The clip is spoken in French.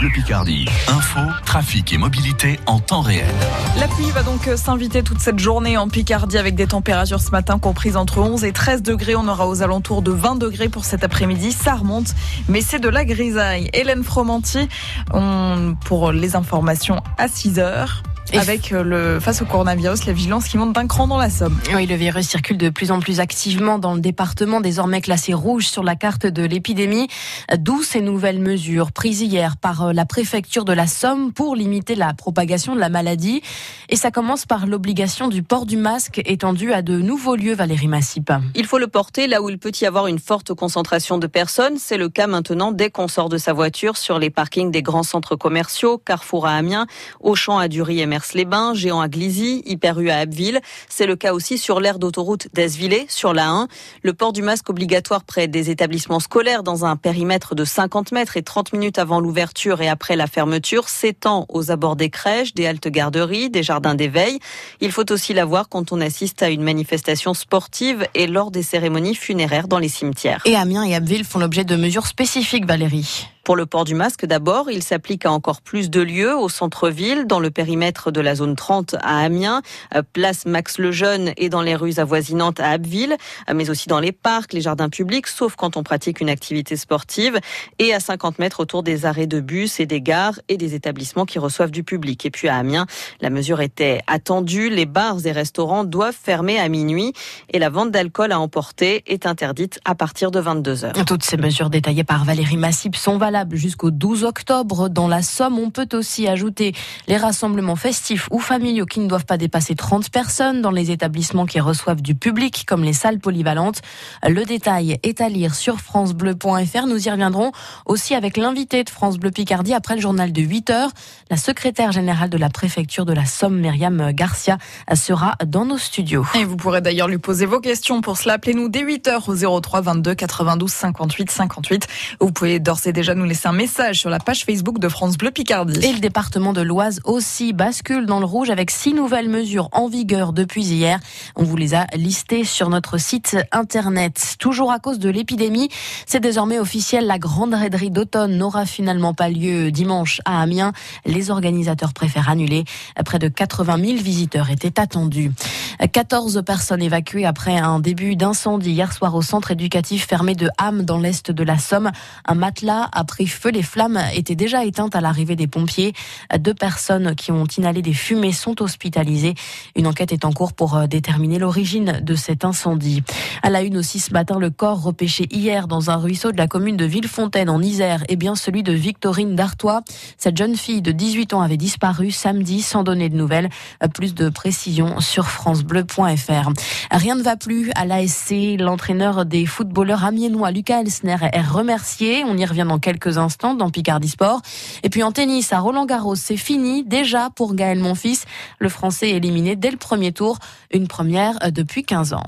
Bleu Picardie. Info, trafic et mobilité en temps réel. La pluie va donc s'inviter toute cette journée en Picardie avec des températures ce matin comprises entre 11 et 13 degrés. On aura aux alentours de 20 degrés pour cet après-midi. Ça remonte, mais c'est de la grisaille. Hélène Fromanti, pour les informations à 6 heures avec euh, le face au coronavirus, la vigilance qui monte d'un cran dans la Somme. Oui, le virus circule de plus en plus activement dans le département, désormais classé rouge sur la carte de l'épidémie. D'où ces nouvelles mesures prises hier par euh, la préfecture de la Somme pour limiter la propagation de la maladie. Et ça commence par l'obligation du port du masque étendu à de nouveaux lieux, Valérie Massip. Il faut le porter là où il peut y avoir une forte concentration de personnes. C'est le cas maintenant dès qu'on sort de sa voiture sur les parkings des grands centres commerciaux, Carrefour à Amiens, Auchan à Dury et les bains Géant à Glizy, Hyper à Abbeville. C'est le cas aussi sur l'aire d'autoroute d'Esvillé, sur la 1. Le port du masque obligatoire près des établissements scolaires dans un périmètre de 50 mètres et 30 minutes avant l'ouverture et après la fermeture s'étend aux abords des crèches, des haltes garderies, des jardins d'éveil. Il faut aussi l'avoir quand on assiste à une manifestation sportive et lors des cérémonies funéraires dans les cimetières. Et Amiens et Abbeville font l'objet de mesures spécifiques, Valérie. Pour le port du masque, d'abord, il s'applique à encore plus de lieux au centre-ville, dans le périmètre de la zone 30 à Amiens, euh, place Max le Jeune et dans les rues avoisinantes à Abbeville, euh, mais aussi dans les parcs, les jardins publics, sauf quand on pratique une activité sportive, et à 50 mètres autour des arrêts de bus et des gares et des établissements qui reçoivent du public. Et puis à Amiens, la mesure était attendue. Les bars et restaurants doivent fermer à minuit et la vente d'alcool à emporter est interdite à partir de 22 heures. Toutes ces mesures détaillées par Valérie Massip sont valable jusqu'au 12 octobre. Dans la Somme, on peut aussi ajouter les rassemblements festifs ou familiaux qui ne doivent pas dépasser 30 personnes dans les établissements qui reçoivent du public, comme les salles polyvalentes. Le détail est à lire sur francebleu.fr. Nous y reviendrons aussi avec l'invité de France Bleu Picardie après le journal de 8 heures. La secrétaire générale de la préfecture de la Somme, Myriam Garcia, sera dans nos studios. Et vous pourrez d'ailleurs lui poser vos questions. Pour cela, appelez-nous dès 8 heures au 03 22 92 58 58. Vous pouvez d'ores et déjà nous laisser un message sur la page Facebook de France Bleu Picardie. Et le département de l'Oise aussi bascule dans le rouge avec six nouvelles mesures en vigueur depuis hier. On vous les a listées sur notre site internet. Toujours à cause de l'épidémie, c'est désormais officiel. La grande raiderie d'automne n'aura finalement pas lieu dimanche à Amiens. Les organisateurs préfèrent annuler. Près de 80 000 visiteurs étaient attendus. 14 personnes évacuées après un début d'incendie hier soir au centre éducatif fermé de Ham dans l'est de la Somme. Un matelas a pris feu. Les flammes étaient déjà éteintes à l'arrivée des pompiers. Deux personnes qui ont inhalé des fumées sont hospitalisées. Une enquête est en cours pour euh, déterminer l'origine de cet incendie. À la une aussi ce matin, le corps repêché hier dans un ruisseau de la commune de Villefontaine en Isère est bien celui de Victorine Dartois. Cette jeune fille de 18 ans avait disparu samedi sans donner de nouvelles. Plus de précisions sur francebleu.fr. Rien ne va plus à l'ASC. L'entraîneur des footballeurs amiénois, Lucas Elsner, est remercié. On y revient dans quelques instants dans Picardie Sport. Et puis en tennis, à Roland Garros, c'est fini déjà pour Gaël Monfils. Le Français est éliminé dès le premier tour, une première depuis 15 ans.